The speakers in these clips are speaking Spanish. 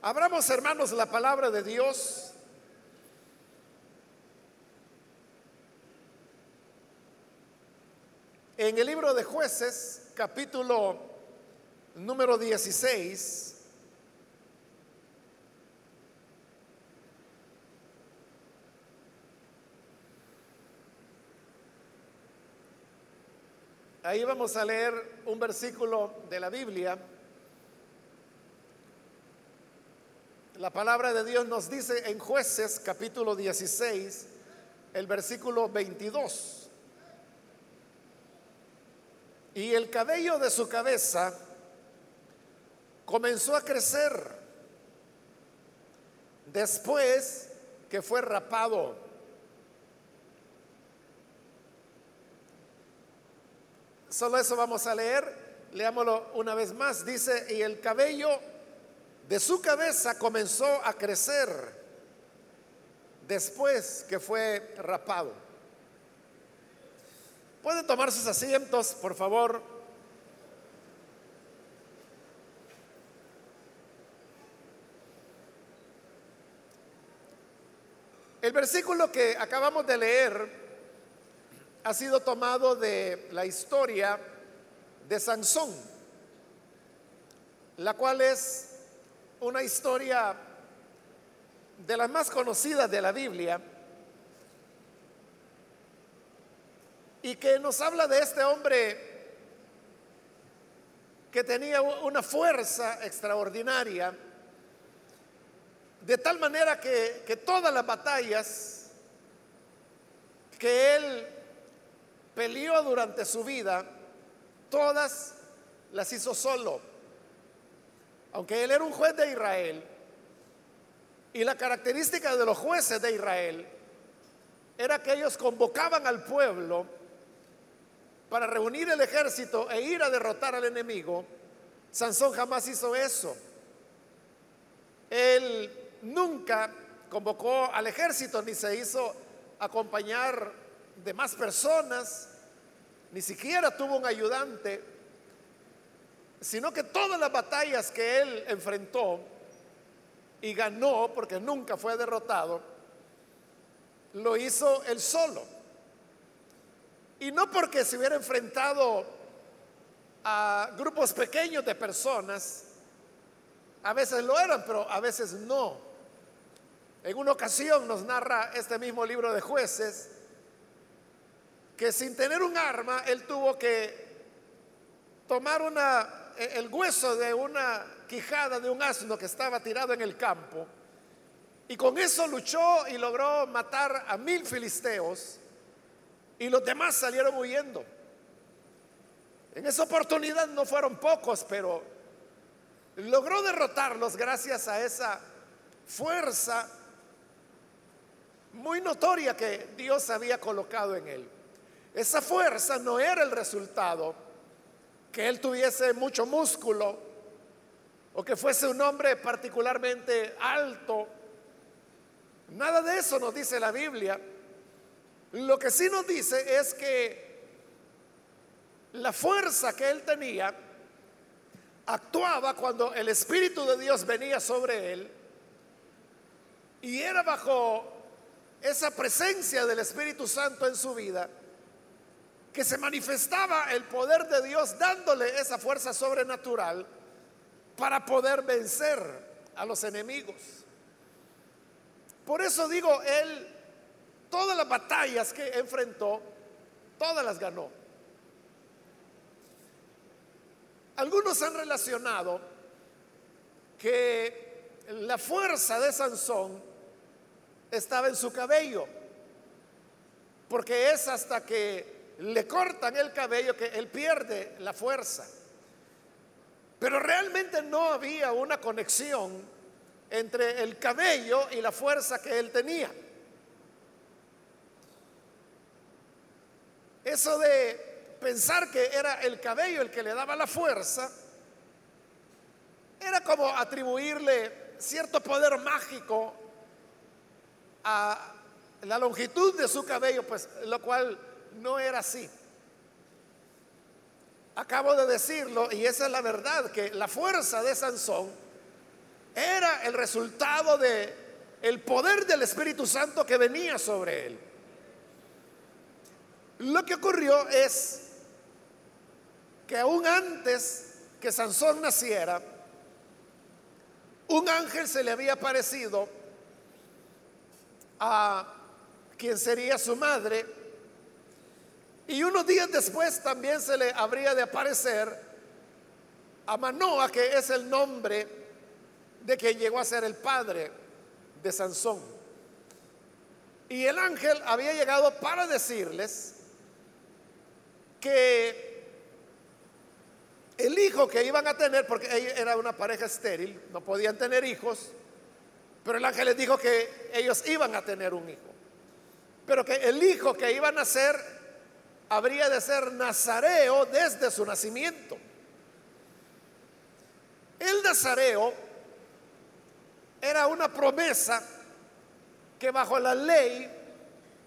Abramos, hermanos, la palabra de Dios. En el libro de jueces, capítulo número 16, ahí vamos a leer un versículo de la Biblia. La palabra de Dios nos dice en jueces capítulo 16, el versículo 22. Y el cabello de su cabeza comenzó a crecer después que fue rapado. Solo eso vamos a leer. Leámoslo una vez más. Dice, y el cabello de su cabeza comenzó a crecer después que fue rapado. Pueden tomar sus asientos, por favor. El versículo que acabamos de leer ha sido tomado de la historia de Sansón, la cual es una historia de las más conocidas de la Biblia y que nos habla de este hombre que tenía una fuerza extraordinaria, de tal manera que, que todas las batallas que él peleó durante su vida, todas las hizo solo. Aunque él era un juez de Israel, y la característica de los jueces de Israel era que ellos convocaban al pueblo para reunir el ejército e ir a derrotar al enemigo, Sansón jamás hizo eso. Él nunca convocó al ejército ni se hizo acompañar de más personas, ni siquiera tuvo un ayudante, sino que todas las batallas que él enfrentó y ganó, porque nunca fue derrotado, lo hizo él solo. Y no porque se hubiera enfrentado a grupos pequeños de personas, a veces lo eran, pero a veces no. En una ocasión nos narra este mismo libro de jueces que sin tener un arma, él tuvo que tomar una, el hueso de una quijada de un asno que estaba tirado en el campo y con eso luchó y logró matar a mil filisteos y los demás salieron huyendo. En esa oportunidad no fueron pocos, pero logró derrotarlos gracias a esa fuerza muy notoria que Dios había colocado en él. Esa fuerza no era el resultado que él tuviese mucho músculo o que fuese un hombre particularmente alto. Nada de eso nos dice la Biblia. Lo que sí nos dice es que la fuerza que él tenía actuaba cuando el Espíritu de Dios venía sobre él y era bajo esa presencia del Espíritu Santo en su vida que se manifestaba el poder de Dios dándole esa fuerza sobrenatural para poder vencer a los enemigos. Por eso digo, él Todas las batallas que enfrentó, todas las ganó. Algunos han relacionado que la fuerza de Sansón estaba en su cabello, porque es hasta que le cortan el cabello que él pierde la fuerza. Pero realmente no había una conexión entre el cabello y la fuerza que él tenía. Eso de pensar que era el cabello el que le daba la fuerza, era como atribuirle cierto poder mágico a la longitud de su cabello, pues lo cual no era así. Acabo de decirlo y esa es la verdad, que la fuerza de Sansón era el resultado de el poder del Espíritu Santo que venía sobre él. Lo que ocurrió es que aún antes que Sansón naciera, un ángel se le había aparecido a quien sería su madre, y unos días después también se le habría de aparecer a Manoa, que es el nombre de quien llegó a ser el padre de Sansón. Y el ángel había llegado para decirles que el hijo que iban a tener, porque era una pareja estéril, no podían tener hijos, pero el ángel les dijo que ellos iban a tener un hijo, pero que el hijo que iban a nacer habría de ser nazareo desde su nacimiento. El nazareo era una promesa que bajo la ley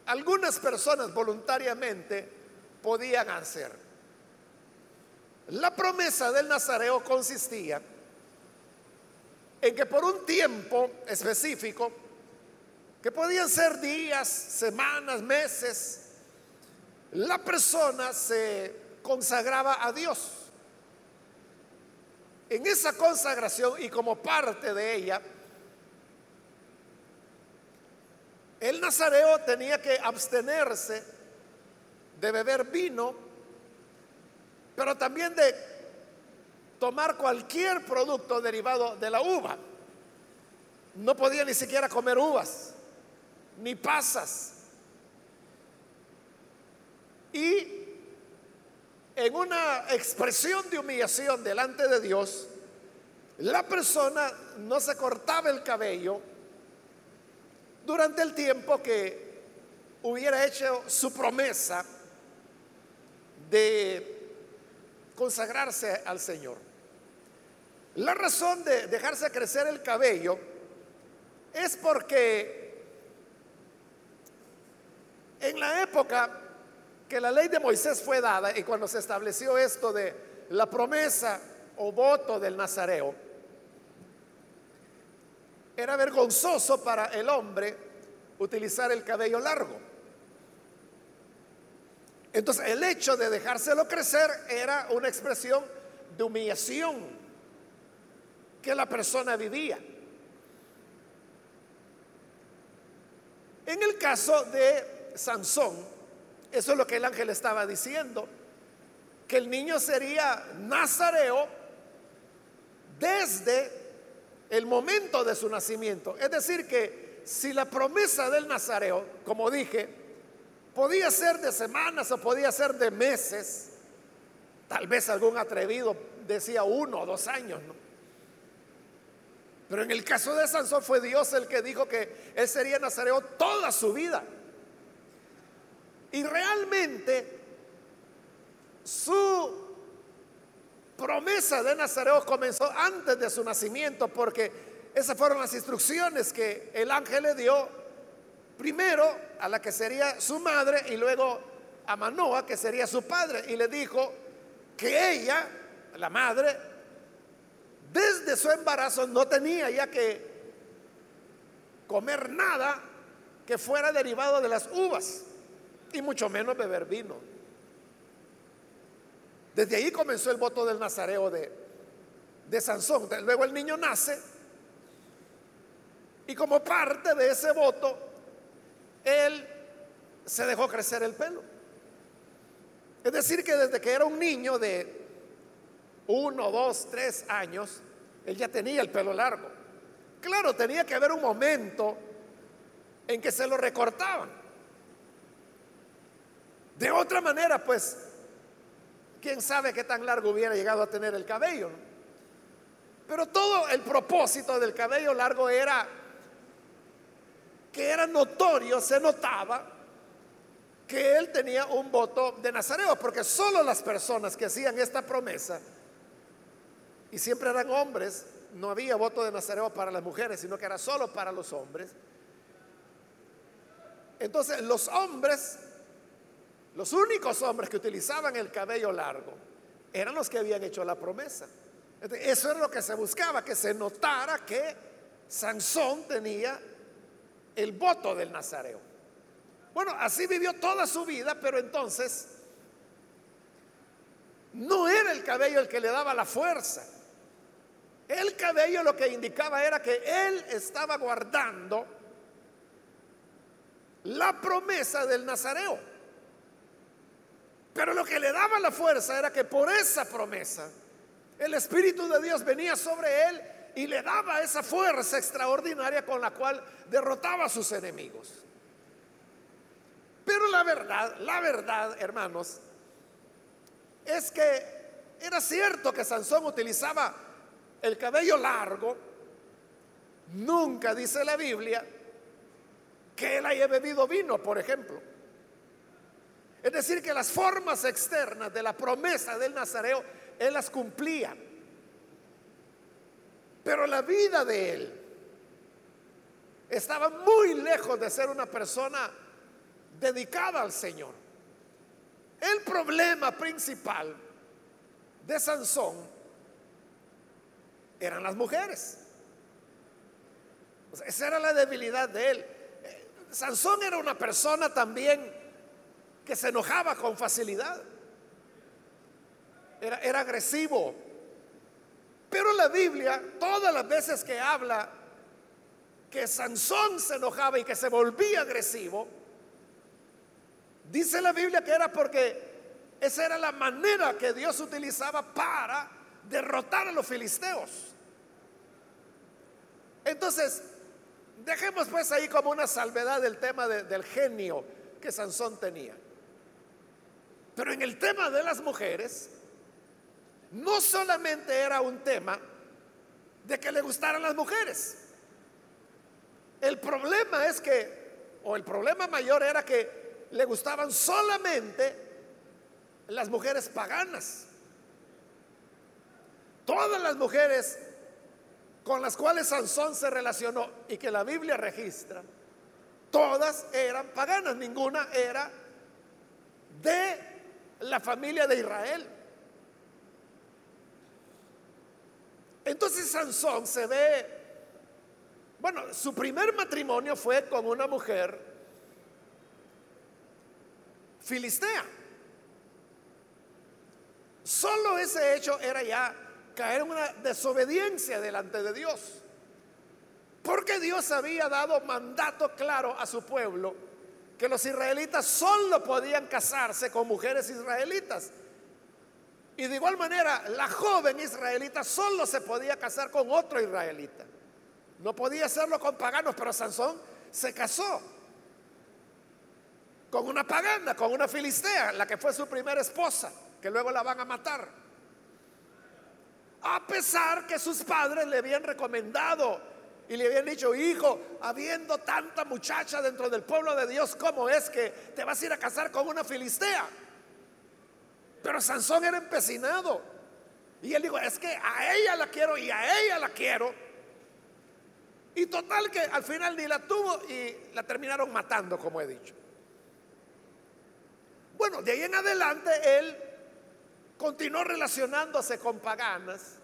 algunas personas voluntariamente podían hacer. La promesa del nazareo consistía en que por un tiempo específico, que podían ser días, semanas, meses, la persona se consagraba a Dios. En esa consagración y como parte de ella, el nazareo tenía que abstenerse de beber vino, pero también de tomar cualquier producto derivado de la uva. No podía ni siquiera comer uvas, ni pasas. Y en una expresión de humillación delante de Dios, la persona no se cortaba el cabello durante el tiempo que hubiera hecho su promesa de consagrarse al Señor. La razón de dejarse crecer el cabello es porque en la época que la ley de Moisés fue dada y cuando se estableció esto de la promesa o voto del nazareo, era vergonzoso para el hombre utilizar el cabello largo. Entonces el hecho de dejárselo crecer era una expresión de humillación que la persona vivía. En el caso de Sansón, eso es lo que el ángel estaba diciendo, que el niño sería nazareo desde el momento de su nacimiento. Es decir, que si la promesa del Nazareo, como dije, podía ser de semanas o podía ser de meses, tal vez algún atrevido decía uno o dos años, ¿no? Pero en el caso de Sansón fue Dios el que dijo que él sería Nazareo toda su vida. Y realmente su promesa de Nazareo comenzó antes de su nacimiento porque esas fueron las instrucciones que el ángel le dio primero a la que sería su madre y luego a Manoa que sería su padre y le dijo que ella, la madre, desde su embarazo no tenía ya que comer nada que fuera derivado de las uvas y mucho menos beber vino. Desde ahí comenzó el voto del nazareo de, de Sansón. Luego el niño nace y como parte de ese voto, él se dejó crecer el pelo. Es decir, que desde que era un niño de uno, dos, tres años, él ya tenía el pelo largo. Claro, tenía que haber un momento en que se lo recortaban. De otra manera, pues quién sabe qué tan largo hubiera llegado a tener el cabello. Pero todo el propósito del cabello largo era que era notorio, se notaba que él tenía un voto de Nazareo, porque solo las personas que hacían esta promesa, y siempre eran hombres, no había voto de Nazareo para las mujeres, sino que era solo para los hombres. Entonces los hombres los únicos hombres que utilizaban el cabello largo eran los que habían hecho la promesa. Eso es lo que se buscaba, que se notara que Sansón tenía el voto del nazareo. Bueno, así vivió toda su vida, pero entonces no era el cabello el que le daba la fuerza. El cabello lo que indicaba era que él estaba guardando la promesa del nazareo. Pero lo que le daba la fuerza era que por esa promesa el Espíritu de Dios venía sobre él y le daba esa fuerza extraordinaria con la cual derrotaba a sus enemigos. Pero la verdad, la verdad, hermanos, es que era cierto que Sansón utilizaba el cabello largo. Nunca dice la Biblia que él haya bebido vino, por ejemplo. Es decir, que las formas externas de la promesa del Nazareo, él las cumplía. Pero la vida de él estaba muy lejos de ser una persona dedicada al Señor. El problema principal de Sansón eran las mujeres. esa era la debilidad de él. Sansón era una persona también que se enojaba con facilidad. Era, agresivo. Pero la Biblia, todas las veces que habla que Sansón se enojaba y que se volvía agresivo, dice la Biblia que era porque esa era la manera que Dios utilizaba para derrotar a los filisteos. Entonces, dejemos pues ahí como una salvedad el tema del genio que Sansón tenía. Pero en el tema de las mujeres, no solamente era un tema de que le gustaran las mujeres. El problema es que, o el problema mayor era que le gustaban solamente las mujeres paganas. Todas las mujeres con las cuales Sansón se relacionó y que la Biblia registra, todas eran paganas, ninguna era de la familia de Israel. Entonces Sansón se ve, bueno, su primer matrimonio fue con una mujer filistea. Solo ese hecho era ya caer en una desobediencia delante de Dios. Porque Dios había dado mandato claro a su pueblo que los israelitas solo podían casarse con mujeres israelitas. Y de igual manera, la joven israelita solo se podía casar con otro israelita. No podía hacerlo con paganos, pero Sansón se casó con una pagana, con una filistea, la que fue su primera esposa, que luego la van a matar. A pesar que sus padres le habían recomendado y le habían dicho, hijo, habiendo tanta muchacha dentro del pueblo de Dios, ¿cómo es que te vas a ir a casar con una filistea? Pero Sansón era empecinado. Y él dijo, es que a ella la quiero y a ella la quiero. Y total que al final ni la tuvo y la terminaron matando, como he dicho. Bueno, de ahí en adelante él continuó relacionándose con paganas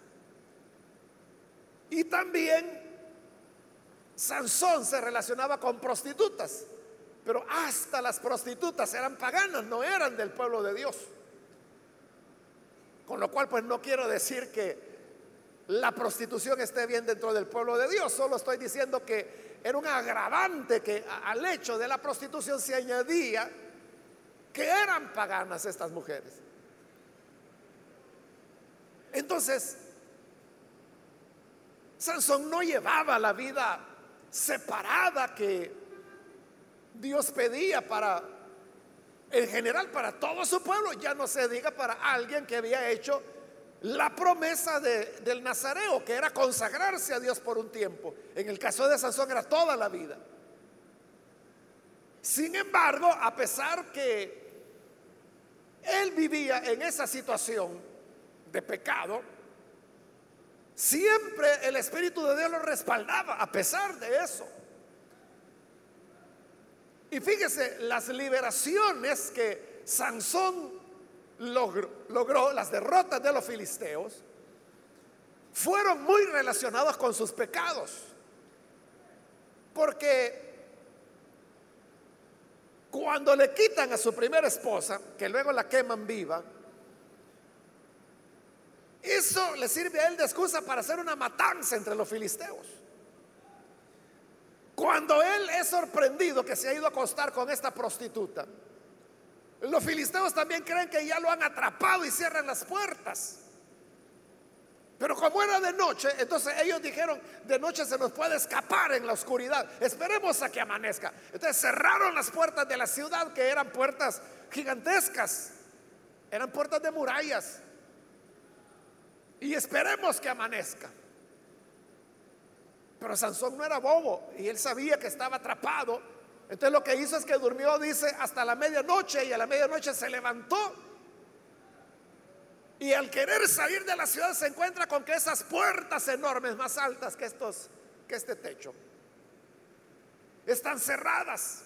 y también Sansón se relacionaba con prostitutas, pero hasta las prostitutas eran paganas, no eran del pueblo de Dios. Con lo cual, pues no quiero decir que la prostitución esté bien dentro del pueblo de Dios, solo estoy diciendo que era un agravante que al hecho de la prostitución se añadía que eran paganas estas mujeres. Entonces, Sansón no llevaba la vida separada que Dios pedía para, en general, para todo su pueblo, ya no se diga para alguien que había hecho la promesa del Nazareo, que era consagrarse a Dios por un tiempo. En el caso de Sansón era toda la vida. Sin embargo, a pesar que él vivía en esa situación de pecado, Siempre el Espíritu de Dios lo respaldaba a pesar de eso. Y fíjese, las liberaciones que Sansón logró, las derrotas de los filisteos, fueron muy relacionados con sus pecados. Porque cuando le quitan a su primera esposa, que luego la queman viva, eso le sirve a él de excusa para hacer una matanza entre los filisteos. Cuando él es sorprendido que se ha ido a acostar con esta prostituta, los filisteos también creen que ya lo han atrapado y cierran las puertas. Pero como era de noche, entonces ellos dijeron, de noche se nos puede escapar en la oscuridad. Esperemos a que amanezca. Entonces cerraron las puertas de la ciudad, que eran puertas gigantescas. Eran puertas de murallas. Y esperemos que amanezca. Pero Sansón no era bobo y él sabía que estaba atrapado. Entonces lo que hizo es que durmió, dice, hasta la medianoche y a la medianoche se levantó y al querer salir de la ciudad se encuentra con que esas puertas enormes, más altas que estos, que este techo, están cerradas.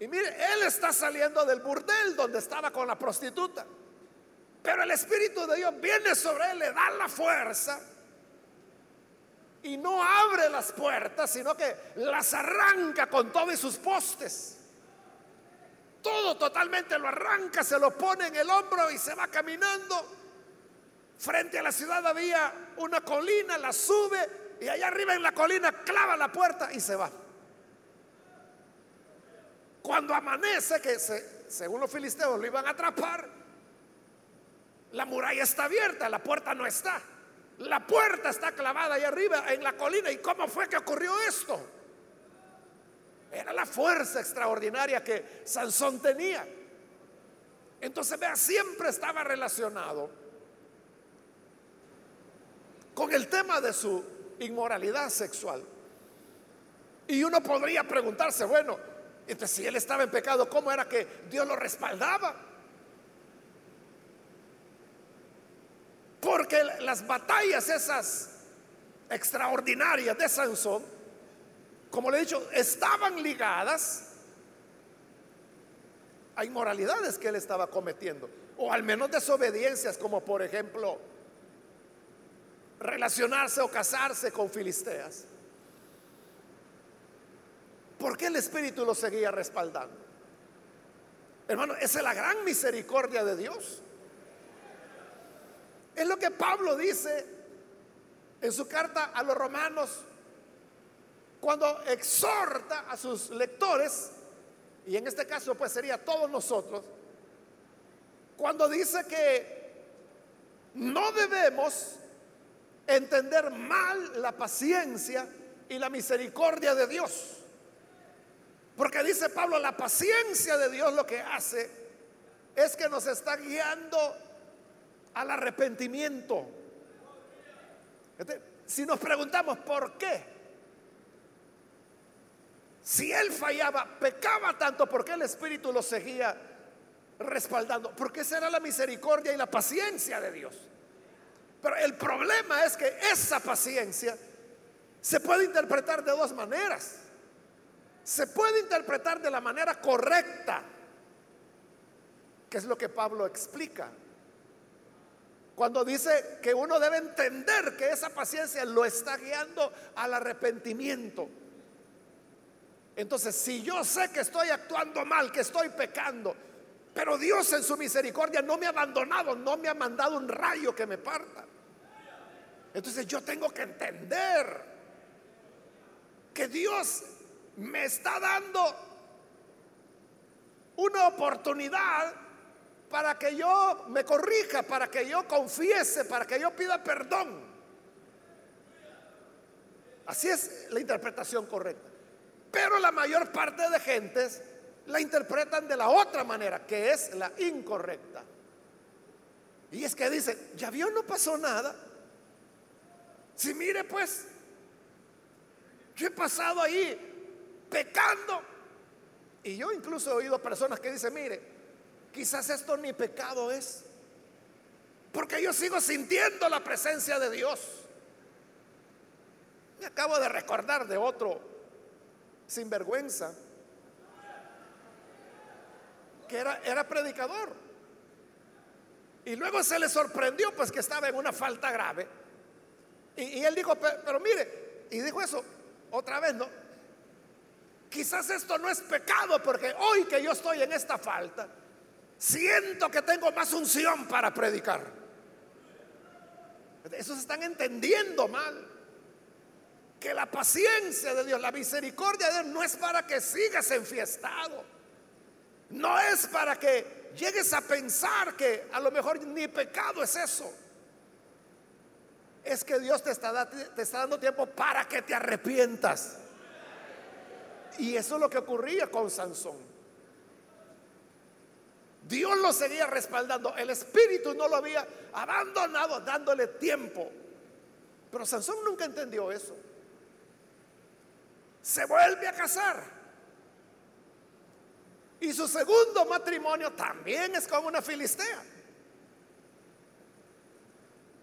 Y mire, él está saliendo del burdel donde estaba con la prostituta. Pero el Espíritu de Dios viene sobre él, le da la fuerza y no abre las puertas, sino que las arranca con todos sus postes todo totalmente lo arranca, se lo pone en el hombro y se va caminando. Frente a la ciudad había una colina, la sube y allá arriba en la colina clava la puerta y se va. Cuando amanece, que según los filisteos lo iban a atrapar, la muralla está abierta, la puerta no está. La puerta está clavada allá arriba en la colina. ¿Y cómo fue que ocurrió esto? Era la fuerza extraordinaria que Sansón tenía. Entonces, vea, siempre estaba relacionado con el tema de su inmoralidad sexual. Y uno podría preguntarse, bueno, entonces si él estaba en pecado, ¿cómo era que Dios lo respaldaba? Las batallas esas extraordinarias de Sansón como le he dicho, estaban ligadas a inmoralidades que él estaba cometiendo, o al menos desobediencias, como por ejemplo relacionarse o casarse con filisteas. ¿Por qué el Espíritu lo seguía respaldando? Hermano, esa es la gran misericordia de Dios. Es lo que Pablo dice en su carta a los romanos cuando exhorta a sus lectores, y en este caso pues sería todos nosotros, cuando dice que no debemos entender mal la paciencia y la misericordia de Dios. Porque dice Pablo, la paciencia de Dios lo que hace es que nos está guiando al arrepentimiento. si nos preguntamos por qué, si él fallaba, pecaba tanto, porque el Espíritu lo seguía respaldando? Porque esa era la misericordia y la paciencia de Dios. Pero el problema es que esa paciencia se puede interpretar de dos maneras. Se puede interpretar de la manera correcta, que es lo que Pablo explica. Cuando dice que uno debe entender que esa paciencia lo está guiando al arrepentimiento. Entonces, si yo sé que estoy actuando mal, que estoy pecando, pero Dios en su misericordia no me ha abandonado, no me ha mandado un rayo que me parta. Entonces yo tengo que entender que Dios me está dando una oportunidad para que yo me corrija, para que yo confiese, para que yo pida perdón. Así es la interpretación correcta. Pero la mayor parte de gentes la interpretan de la otra manera, que es la incorrecta. Y es que dicen, ya vio, no pasó nada. Si mire pues, yo he pasado ahí pecando. Y yo incluso he oído personas que dicen, mire, quizás esto ni pecado es. Porque yo sigo sintiendo la presencia de Dios. Me acabo de recordar de otro sin vergüenza, que era, era predicador. Y luego se le sorprendió pues que estaba en una falta grave. Y, él dijo, pero, mire, y dijo eso otra vez, ¿no? Quizás esto no es pecado porque hoy que yo estoy en esta falta, siento que tengo más unción para predicar. Eso se están entendiendo mal. Que la paciencia de Dios, la misericordia de Dios no es para que sigas enfiestado. No es para que llegues a pensar que a lo mejor ni pecado es eso. Es que Dios te está, te está dando tiempo para que te arrepientas. Y eso es lo que ocurría con Sansón. Dios lo seguía respaldando. El Espíritu no lo había abandonado dándole tiempo. Pero Sansón nunca entendió eso. Se vuelve a casar. Y su segundo matrimonio también es con una filistea.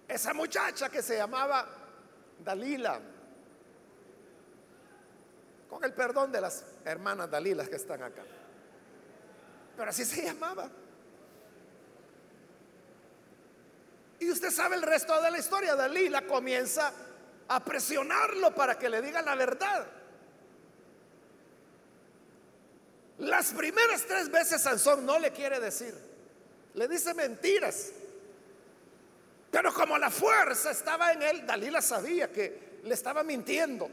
Esa muchacha que se llamaba Dalila con el perdón de las hermanas Dalilas que están acá. Pero así se llamaba. Y usted sabe el resto de la historia. Dalila comienza a presionarlo para que le diga la verdad. Las primeras tres veces Sansón no le quiere decir. Le dice mentiras. Pero como la fuerza estaba en él, Dalila sabía que le estaba mintiendo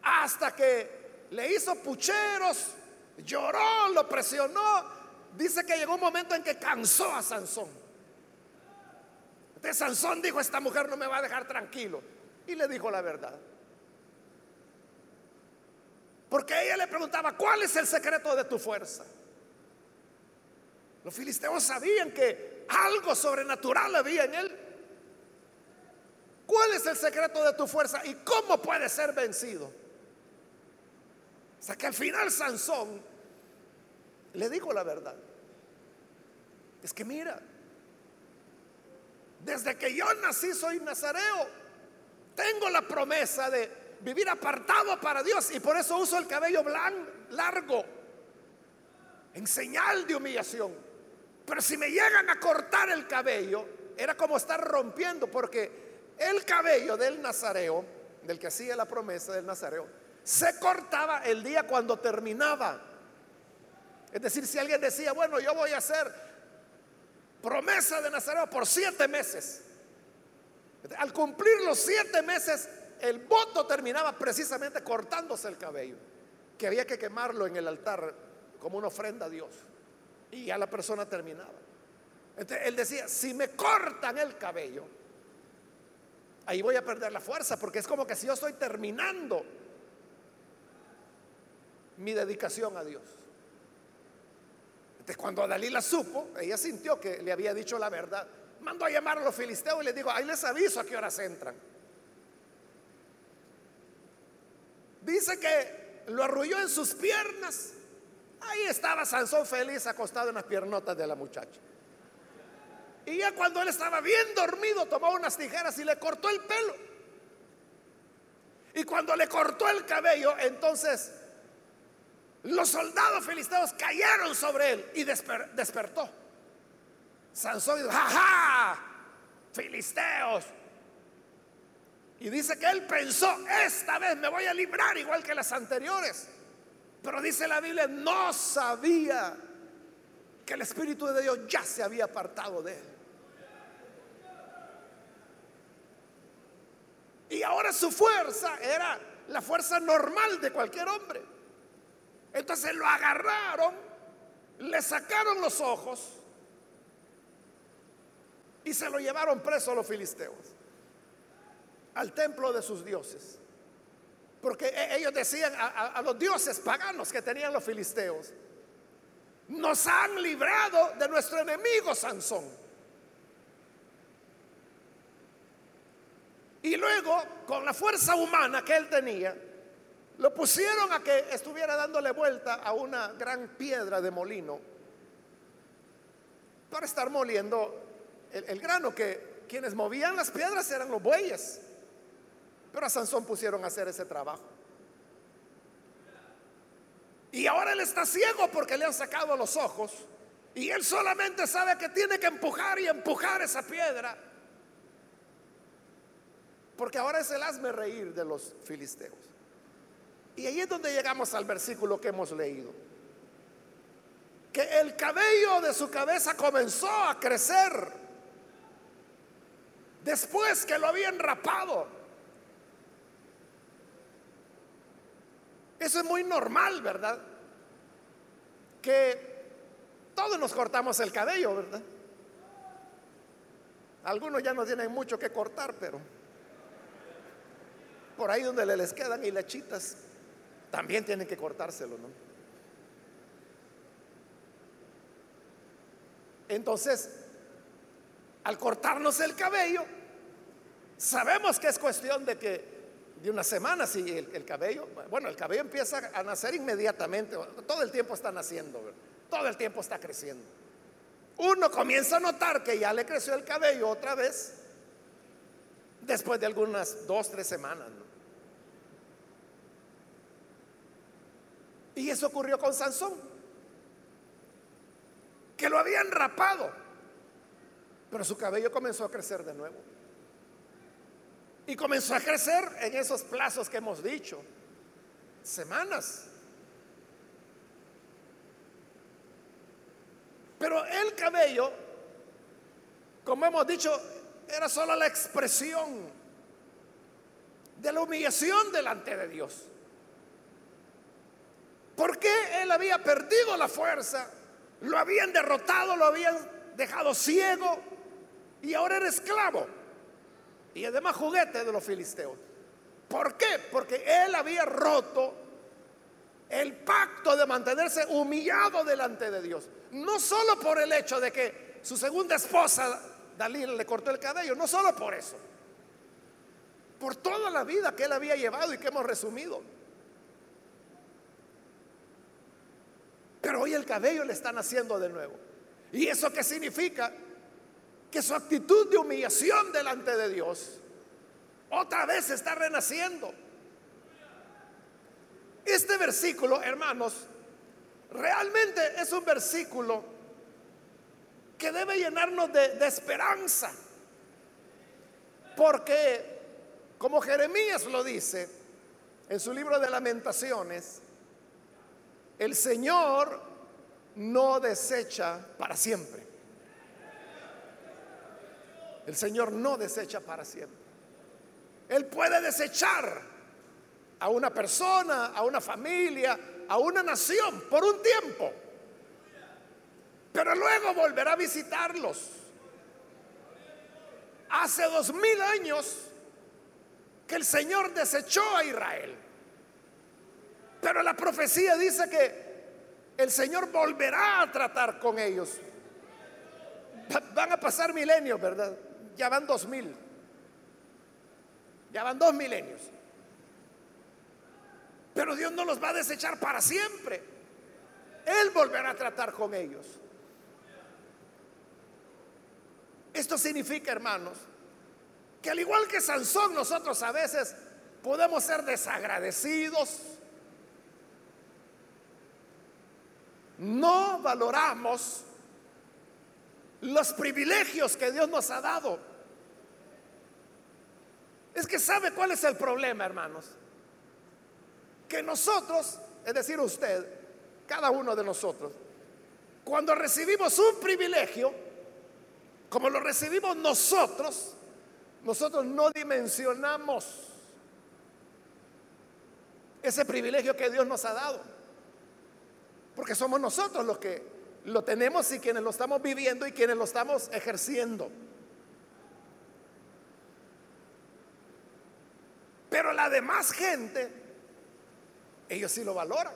hasta que le hizo pucheros, lloró, lo presionó. Dice que llegó un momento en que cansó a Sansón. Entonces Sansón dijo, esta mujer no me va a dejar tranquilo. Y le dijo la verdad. Porque ella le preguntaba, ¿cuál es el secreto de tu fuerza? Los filisteos sabían que algo sobrenatural había en él. ¿Cuál es el secreto de tu fuerza y cómo puede ser vencido? O sea que al final Sansón le dijo la verdad. Es que mira, desde que yo nací soy nazareo. Tengo la promesa de vivir apartado para Dios y por eso uso el cabello blanco, largo, en señal de humillación. Pero si me llegan a cortar el cabello, era como estar rompiendo, porque el cabello del nazareo, del que hacía la promesa del nazareo, se cortaba el día cuando terminaba. Es decir, si alguien decía, bueno, yo voy a hacer promesa de Nazareno por siete meses. Al cumplir los siete meses, el voto terminaba precisamente cortándose el cabello, que había que quemarlo en el altar como una ofrenda a Dios. Y ya la persona terminaba. Entonces, él decía, si me cortan el cabello, ahí voy a perder la fuerza, porque es como que si yo estoy terminando mi dedicación a Dios. Entonces, cuando Dalila supo, ella sintió que le había dicho la verdad. Mandó a llamar a los filisteos y les dijo, ahí les aviso a qué horas entran. Dice que lo arrulló en sus piernas. Ahí estaba Sansón feliz acostado en las piernotas de la muchacha. Y ya cuando él estaba bien dormido, tomó unas tijeras y le cortó el pelo. Y cuando le cortó el cabello, entonces los soldados filisteos cayeron sobre él y despertó. Sansón dijo, ¡ja, Filisteos. Y dice que él pensó, esta vez me voy a librar igual que las anteriores. Pero dice la Biblia, no sabía que el Espíritu de Dios ya se había apartado de él. Y ahora su fuerza era la fuerza normal de cualquier hombre. Entonces lo agarraron, le sacaron los ojos y se lo llevaron preso a los filisteos, al templo de sus dioses. Porque e-, ellos decían a, los dioses paganos que tenían los filisteos, nos han librado de nuestro enemigo Sansón. Y luego, con la fuerza humana que él tenía, lo pusieron a que estuviera dándole vuelta a una gran piedra de molino para estar moliendo el, grano, que quienes movían las piedras eran los bueyes. Pero a Sansón pusieron a hacer ese trabajo. Y ahora él está ciego porque le han sacado los ojos Y él solamente sabe que tiene que empujar y empujar esa piedra. Porque ahora es el hazme reír de los filisteos. Y ahí es donde llegamos al versículo que hemos leído. Que el cabello de su cabeza comenzó a crecer después que lo habían rapado. Eso es muy normal, ¿verdad? Que todos nos cortamos el cabello, ¿verdad? Algunos ya no tienen mucho que cortar, pero por ahí donde les quedan hilachitas, también tienen que cortárselo, ¿no? Entonces, al cortarnos el cabello, sabemos que es cuestión de que de una semana, si el, cabello, bueno, el cabello empieza a nacer inmediatamente, todo el tiempo está naciendo, todo el tiempo está creciendo. Uno comienza a notar que ya le creció el cabello otra vez después de algunas dos, tres semanas. Y eso ocurrió con Sansón, que lo habían rapado, pero su cabello comenzó a crecer de nuevo. Y comenzó a crecer en esos plazos que hemos dicho, semanas. Pero el cabello, como hemos dicho, era solo la expresión de la humillación delante de Dios. ¿Por qué él había perdido la fuerza? Lo habían derrotado, lo habían dejado ciego y ahora era esclavo. Y además juguete de los filisteos. ¿Por qué? Porque él había roto el pacto de mantenerse humillado delante de Dios. No solo por el hecho de que su segunda esposa, Dalila, le cortó el cabello, no solo por eso. Por toda la vida que él había llevado y que hemos resumido. Pero hoy el cabello le están haciendo de nuevo. ¿Y eso qué significa? Que su actitud de humillación delante de Dios otra vez está renaciendo. Este versículo, hermanos, realmente es un versículo que debe llenarnos de, de esperanza. Porque, como Jeremías lo dice en su libro de lamentaciones, el Señor no desecha para siempre. El Señor no desecha para siempre. Él puede desechar a una persona, a una familia, a una nación por un tiempo. Pero luego volverá a visitarlos. Hace dos mil años que el Señor desechó a Israel. Pero la profecía dice que el Señor volverá a tratar con ellos. Van a pasar milenios, ¿verdad? Ya van dos mil. Ya van dos milenios. Pero Dios no los va a desechar para siempre. Él volverá a tratar con ellos. Esto significa, hermanos, que al igual que Sansón, nosotros a veces podemos ser desagradecidos, no valoramos los privilegios que Dios nos ha dado. Es que sabe cuál es el problema, hermanos. Que nosotros, es decir, usted, cada uno de nosotros, cuando recibimos un privilegio, como lo recibimos nosotros, nosotros no dimensionamos ese privilegio que Dios nos ha dado. Porque somos nosotros los que lo tenemos y quienes lo estamos viviendo y quienes lo estamos ejerciendo. Pero la demás gente, ellos sí lo valoran.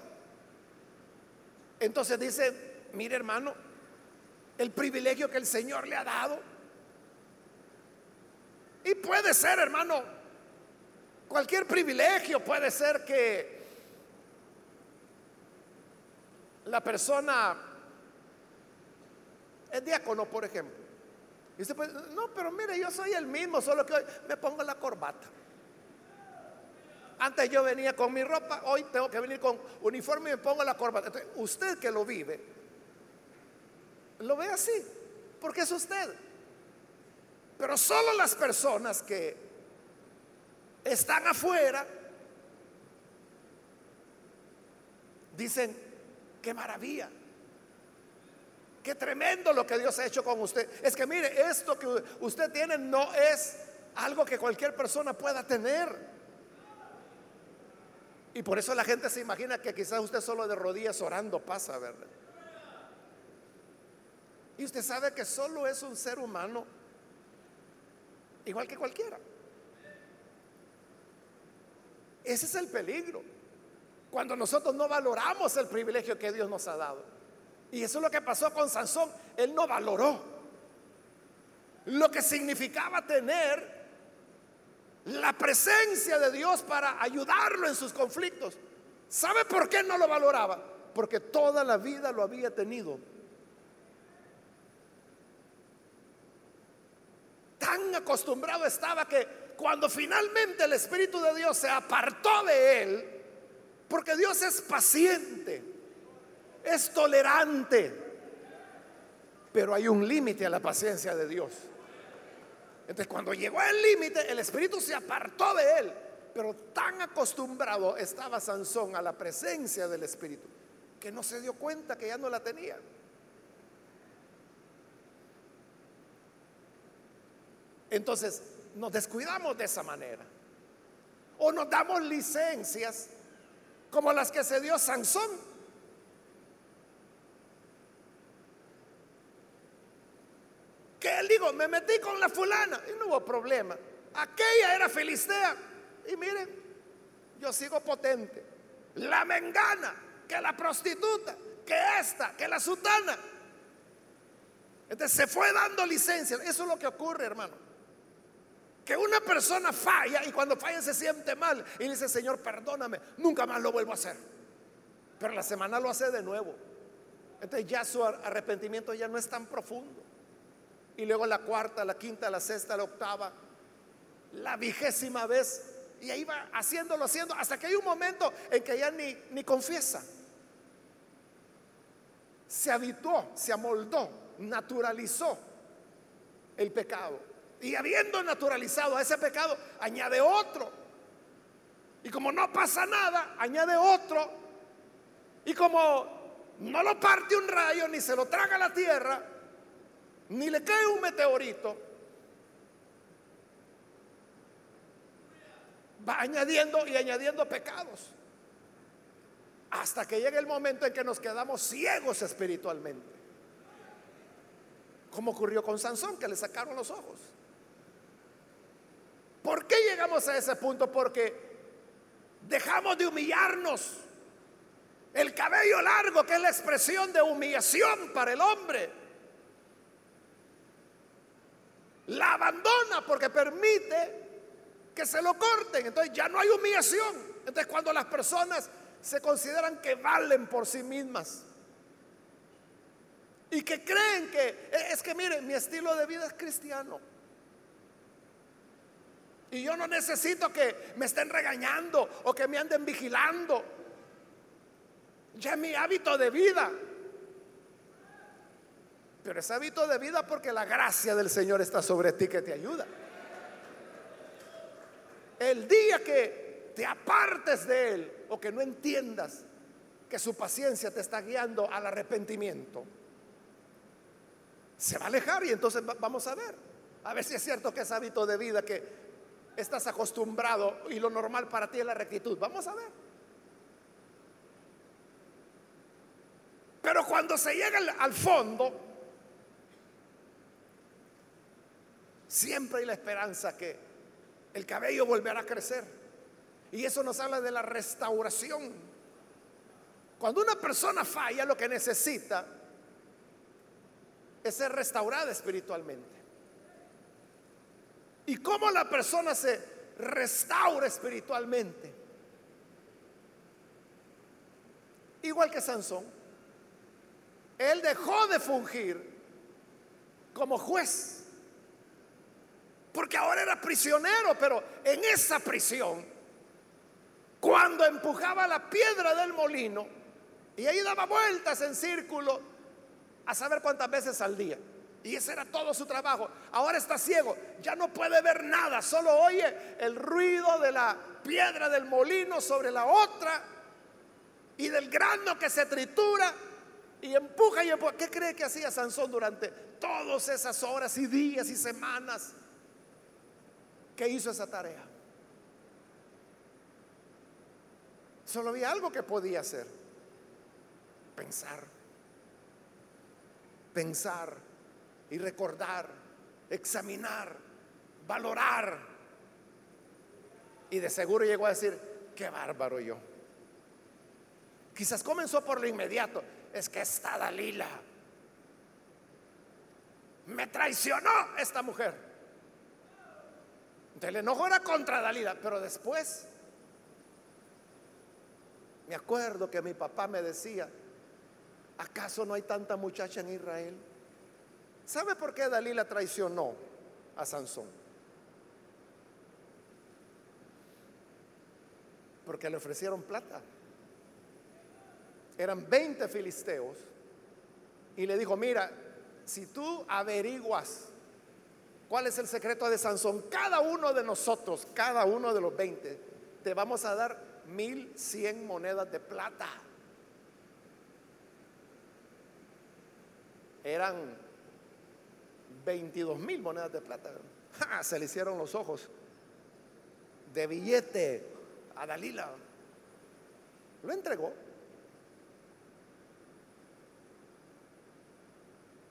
Entonces dice, mire hermano, el privilegio que el Señor le ha dado. Y puede ser, hermano, cualquier privilegio, puede ser que la persona es diácono, por ejemplo. Y usted puede, no, pero mire, yo soy el mismo, solo que hoy me pongo la corbata. Antes yo venía con mi ropa, hoy tengo que venir con uniforme y me pongo la corbata. usted que lo vive, lo ve así, porque es usted. Pero solo las personas que están afuera dicen, qué maravilla, qué tremendo lo que Dios ha hecho con usted. Es que mire, esto que usted tiene no es algo que cualquier persona pueda tener. Y por eso la gente se imagina que quizás usted solo de rodillas orando pasa, ¿verdad? Y usted sabe que solo es un ser humano igual que cualquiera. Ese es el peligro. Cuando nosotros no valoramos el privilegio que Dios nos ha dado. Y eso es lo que pasó con Sansón. Él no valoró lo que significaba tener la presencia de Dios para ayudarlo en sus conflictos. ¿Sabe por qué no lo valoraba? Porque toda la vida lo había tenido. Tan acostumbrado estaba que cuando finalmente el Espíritu de Dios se apartó de él, porque Dios es paciente, es tolerante, pero hay un límite a la paciencia de Dios. Entonces cuando llegó el límite, el espíritu se apartó de él. Pero tan acostumbrado estaba Sansón a la presencia del espíritu que no se dio cuenta que ya no la tenía. Entonces nos descuidamos de esa manera. O nos damos licencias como las que se dio Sansón que él dijo, me metí con la fulana y no hubo problema. Aquella era filistea. Y miren, yo sigo potente. La mengana, que la prostituta, que esta, que la sutana. Entonces se fue dando licencia. Eso es lo que ocurre, hermano. Que una persona falla y cuando falla se siente mal y dice, Señor, perdóname, nunca más lo vuelvo a hacer. Pero la semana lo hace de nuevo. Entonces ya su arrepentimiento ya no es tan profundo y luego la cuarta, la quinta, la sexta, la octava, la vigésima vez, y ahí va haciéndolo, haciendo, hasta que hay un momento en que ya ni, ni confiesa. Se habituó, se amoldó, naturalizó el pecado. Y habiendo naturalizado a ese pecado, añade otro. Y como no pasa nada, añade otro. Y como no lo parte un rayo ni se lo traga la tierra, ni le cae un meteorito, va añadiendo y añadiendo pecados. Hasta que llegue el momento en que nos quedamos ciegos espiritualmente. Como ocurrió con Sansón, que le sacaron los ojos. ¿Por qué llegamos a ese punto? Porque dejamos de humillarnos. El cabello largo, que es la expresión de humillación para el hombre la abandona porque permite que se lo corten. Entonces ya no hay humillación. Entonces cuando las personas se consideran que valen por sí mismas y que creen que es que miren, mi estilo de vida es cristiano. Y yo no necesito que me estén regañando o que me anden vigilando. Ya es mi hábito de vida. Pero es hábito de vida porque la gracia del Señor está sobre ti que te ayuda. El día que te apartes de Él o que no entiendas que su paciencia te está guiando al arrepentimiento, se va a alejar y entonces vamos a ver. A ver si es cierto que es hábito de vida que estás acostumbrado y lo normal para ti es la rectitud. Vamos a ver. Pero cuando se llega al fondo, Siempre hay la esperanza que el cabello volverá a crecer. Y eso nos habla de la restauración. Cuando una persona falla, lo que necesita es ser restaurada espiritualmente. ¿Y cómo la persona se restaura espiritualmente? Igual que Sansón. Él dejó de fungir como juez porque ahora era prisionero, pero en esa prisión, cuando empujaba la piedra del molino y ahí daba vueltas en círculo a saber cuántas veces al día. Y ese era todo su trabajo. Ahora está ciego, ya no puede ver nada, solo oye el ruido de la piedra del molino sobre la otra y del grano que se tritura y empuja y empuja. ¿Qué cree que hacía Sansón durante todas esas horas y días y semanas que hizo esa tarea? Solo había algo que podía hacer. Pensar. Pensar y recordar, examinar, valorar. Y de seguro llegó a decir, qué bárbaro yo. Quizás comenzó por lo inmediato. Es que está Dalila. Me traicionó esta mujer. Entonces el enojo era contra Dalila, pero después me acuerdo que mi papá me decía, ¿acaso no hay tanta muchacha en Israel? ¿Sabe por qué Dalila traicionó a Sansón? Porque le ofrecieron plata. Eran 20 filisteos. Y le dijo, mira, si tú averiguas cuál es el secreto de Sansón, cada uno de nosotros, cada uno de los 20, te vamos a dar mil cien monedas de plata. Eran 22 mil monedas de plata. Se le hicieron los ojos de billete a Dalila. Lo entregó.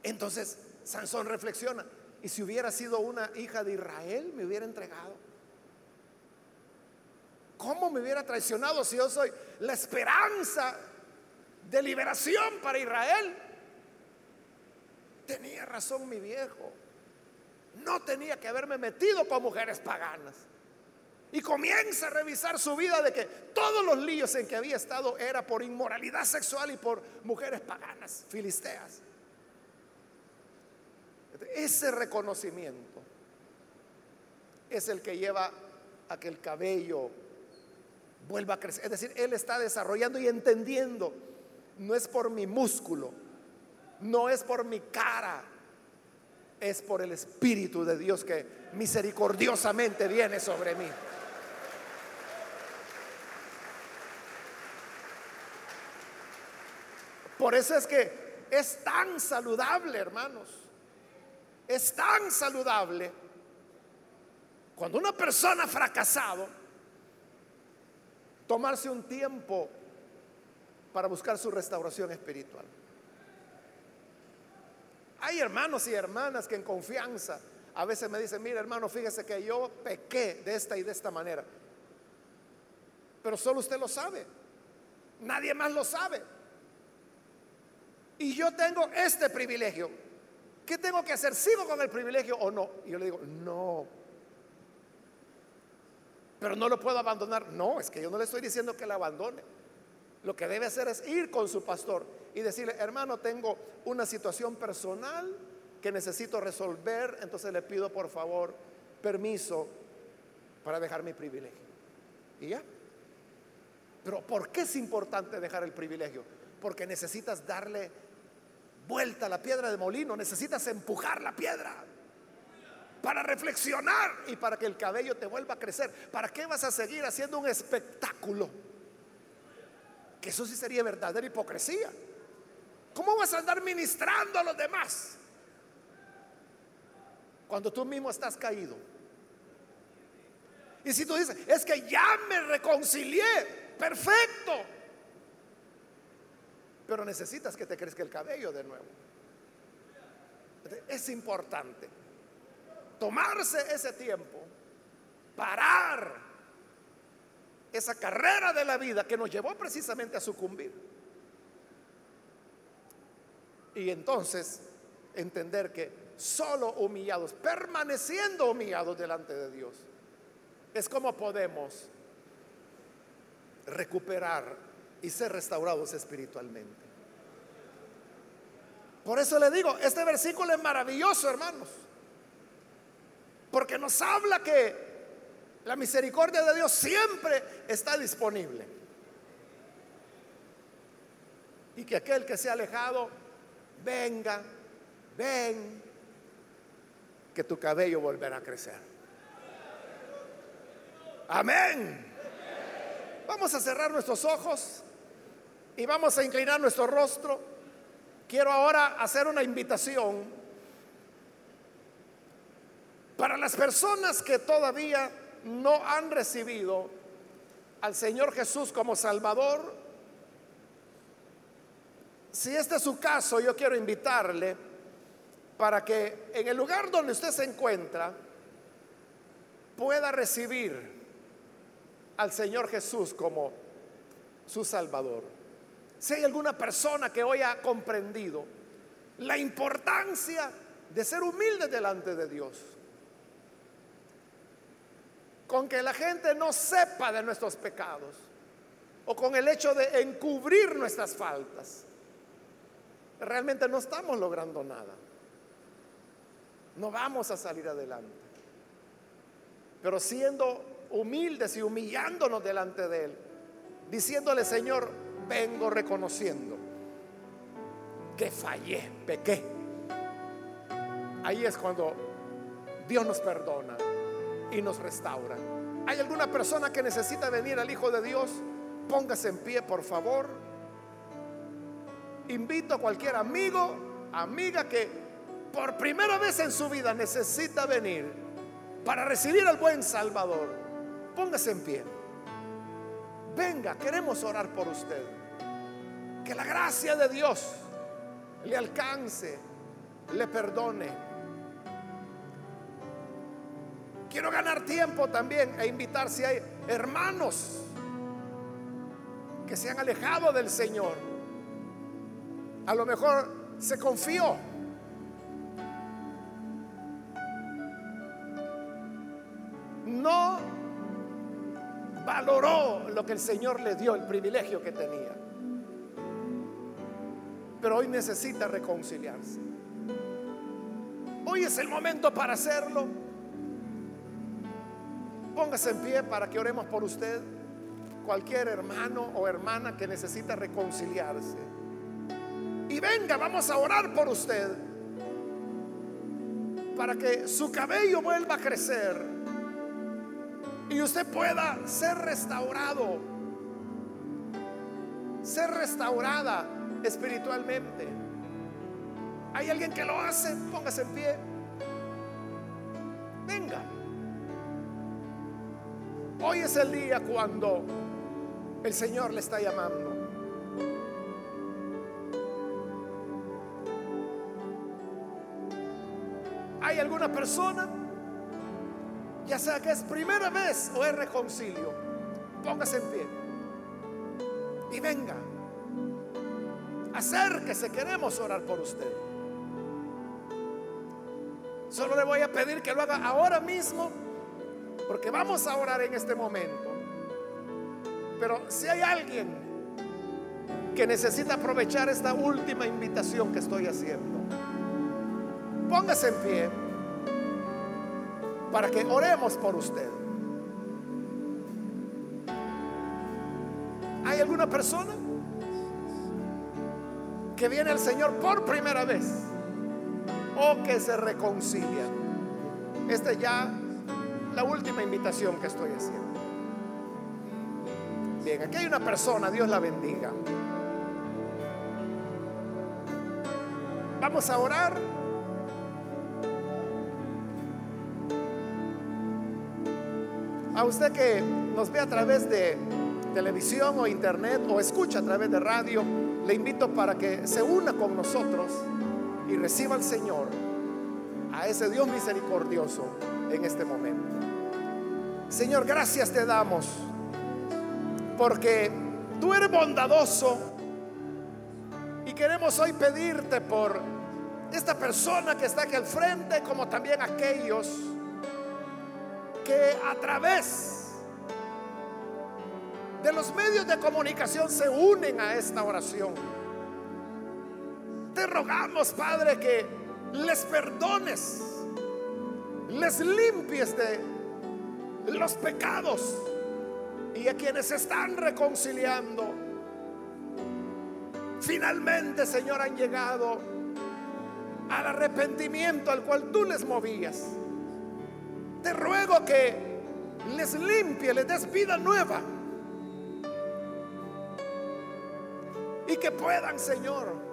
Entonces Sansón reflexiona, ¿y si hubiera sido una hija de Israel, me hubiera entregado? ¿Cómo me hubiera traicionado si yo soy la esperanza de liberación para Israel? Tenía razón mi viejo. No tenía que haberme metido con mujeres paganas. Y comienza a revisar su vida de que todos los líos en que había estado era por inmoralidad sexual y por mujeres paganas, filisteas. Ese reconocimiento es el que lleva a que el cabello vuelva a crecer. Es decir, Él está desarrollando y entendiendo. No es por mi músculo, no es por mi cara, es por el Espíritu de Dios que misericordiosamente viene sobre mí. Por eso es que es tan saludable, hermanos. Es tan saludable cuando una persona ha fracasado, tomarse un tiempo para buscar su restauración espiritual. Hay hermanos y hermanas que en confianza a veces me dicen, mira hermano, fíjese que yo pequé de esta y de esta manera. Pero solo usted lo sabe. Nadie más lo sabe. Y yo tengo este privilegio. ¿Qué tengo que hacer? ¿Sigo con el privilegio o no? Y yo le digo, no. Pero no lo puedo abandonar. No, es que yo no le estoy diciendo que la abandone. Lo que debe hacer es ir con su pastor y decirle, hermano, tengo una situación personal que necesito resolver, entonces le pido por favor permiso para dejar mi privilegio. Y ya. Pero ¿por qué es importante dejar el privilegio? Porque necesitas darle vuelta a la piedra de molino, necesitas empujar la piedra para reflexionar y para que el cabello te vuelva a crecer. ¿Para qué vas a seguir haciendo un espectáculo? Eso sí sería verdadera hipocresía. ¿Cómo vas a andar ministrando a los demás cuando tú mismo estás caído? Y si tú dices, es que ya me reconcilié, perfecto. Pero necesitas que te crezca el cabello de nuevo. Es importante tomarse ese tiempo, parar esa carrera de la vida que nos llevó precisamente a sucumbir. Y entonces entender que solo humillados, permaneciendo humillados delante de Dios, es como podemos recuperar y ser restaurados espiritualmente. Por eso le digo, este versículo es maravilloso, hermanos. Porque nos habla que la misericordia de Dios siempre está disponible. Y que aquel que se ha alejado venga, ven, que tu cabello volverá a crecer. Amén. Vamos a cerrar nuestros ojos y vamos a inclinar nuestro rostro. Quiero ahora hacer una invitación para las personas que todavía no han recibido al Señor Jesús como Salvador. Si este es su caso, yo quiero invitarle para que en el lugar donde usted se encuentra pueda recibir al Señor Jesús como su Salvador. Si hay alguna persona que hoy ha comprendido la importancia de ser humilde delante de Dios, con que la gente no sepa de nuestros pecados o con el hecho de encubrir nuestras faltas, realmente no estamos logrando nada. No vamos a salir adelante. Pero siendo humildes y humillándonos delante de Él, diciéndole, Señor, vengo reconociendo que fallé, pequé. Ahí es cuando Dios nos perdona y nos restaura. ¿Hay alguna persona que necesita venir al Hijo de Dios? Póngase en pie, por favor. Invito a cualquier amigo, amiga que por primera vez en su vida necesita venir para recibir al buen Salvador. Póngase en pie. Venga, queremos orar por usted. Que la gracia de Dios le alcance, le perdone. Quiero ganar tiempo también e invitar si hay hermanos que se han alejado del Señor. A lo mejor se confió no valoró lo que el Señor le dio, el privilegio que tenía. Pero hoy necesita reconciliarse. Hoy es el momento para hacerlo. Póngase en pie para que oremos por usted. Cualquier hermano o hermana que necesita reconciliarse. Y venga, vamos a orar por usted. Para que su cabello vuelva a crecer y usted pueda ser restaurado, ser restaurada espiritualmente. ¿Hay alguien que lo hace? Póngase en pie. Venga. Hoy es el día cuando el Señor le está llamando. ¿Hay alguna persona? ya sea que es primera vez o es reconcilio, póngase en pie y venga, acérquese, queremos orar por usted. Solo le voy a pedir que lo haga ahora mismo, porque vamos a orar en este momento. Pero si hay alguien que necesita aprovechar esta última invitación que estoy haciendo, póngase en pie para que oremos por usted. ¿Hay alguna persona que viene al Señor por primera vez o que se reconcilia? Esta es ya la última invitación que estoy haciendo. Bien, aquí hay una persona, Dios la bendiga. Vamos a orar. A usted que nos ve a través de televisión o internet o escucha a través de radio, le invito para que se una con nosotros y reciba al Señor, a ese Dios misericordioso en este momento. Señor, gracias te damos porque tú eres bondadoso y queremos hoy pedirte por esta persona que está aquí al frente, como también aquellos que a través de los medios de comunicación se unen a esta oración. Te rogamos, Padre, que les perdones, les limpies de los pecados y a quienes están reconciliando. Finalmente, Señor, han llegado al arrepentimiento al cual tú les movías. Te ruego que les limpie, les des vida nueva. Y que puedan, Señor,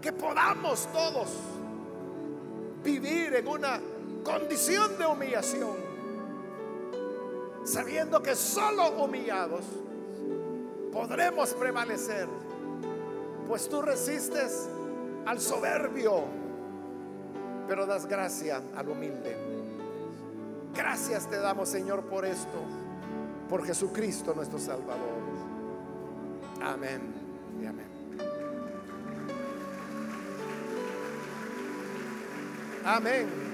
que podamos todos vivir en una condición de humillación, sabiendo que solo humillados podremos prevalecer, pues tú resistes al soberbio, pero das gracia al humilde. Gracias te damos, Señor, por esto, por Jesucristo nuestro Salvador. Amén y amén. Amén.